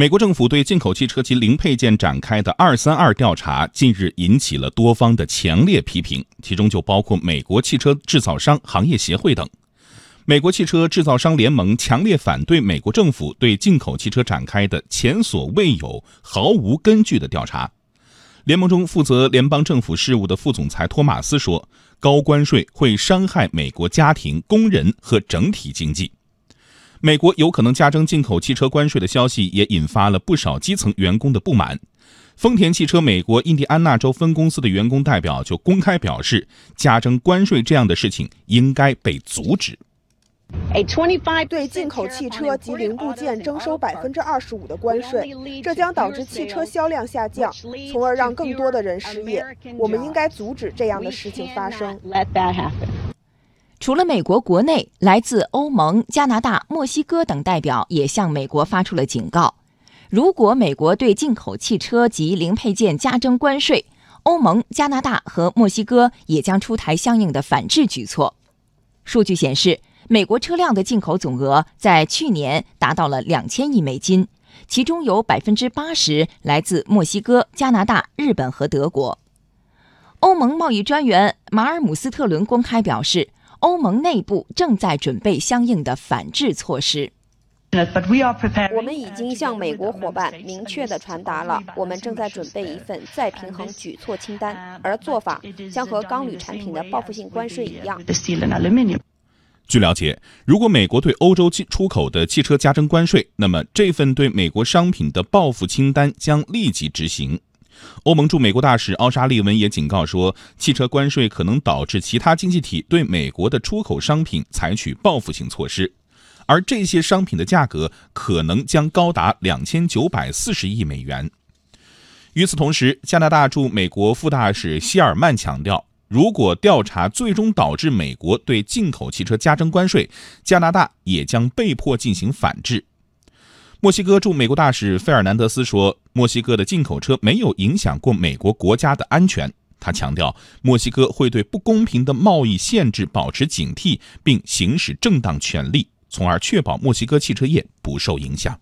美国政府对进口汽车及零配件展开的“二三二”调查，近日引起了多方的强烈批评，其中就包括美国汽车制造商行业协会等。美国汽车制造商联盟强烈反对美国政府对进口汽车展开的前所未有、毫无根据的调查。联盟中负责联邦政府事务的副总裁托马斯说：“高关税会伤害美国家庭、工人和整体经济。”美国有可能加征进口汽车关税的消息也引发了不少基层员工的不满。丰田汽车美国印第安纳州分公司的员工代表就公开表示，加征关税这样的事情应该被阻止。对进口汽车及零部件征收百分之二十五的关税，这将导致汽车销量下降，从而让更多的人失业。我们应该阻止这样的事情发生。除了美国国内，来自欧盟、加拿大、墨西哥等代表也向美国发出了警告：如果美国对进口汽车及零配件加征关税，欧盟、加拿大和墨西哥也将出台相应的反制举措。数据显示，美国车辆的进口总额在去年达到了两千亿美金，其中有百分之八十来自墨西哥、加拿大、日本和德国。欧盟贸易专员马尔姆斯特伦公开表示。欧盟内部正在准备相应的反制措施。我们已经向美国伙伴明确地传达了，我们正在准备一份再平衡举措清单，而做法将和钢铝产品的报复性关税一样。据了解，如果美国对欧洲出口的汽车加征关税，那么这份对美国商品的报复清单将立即执行。欧盟驻美国大使奥沙利文也警告说，汽车关税可能导致其他经济体对美国的出口商品采取报复性措施，而这些商品的价格可能将高达两千九百四十亿美元。与此同时，加拿大驻美国副大使希尔曼强调，如果调查最终导致美国对进口汽车加征关税，加拿大也将被迫进行反制。墨西哥驻美国大使费尔南德斯说：“墨西哥的进口车没有影响过美国国家的安全。”他强调，墨西哥会对不公平的贸易限制保持警惕，并行使正当权利，从而确保墨西哥汽车业不受影响。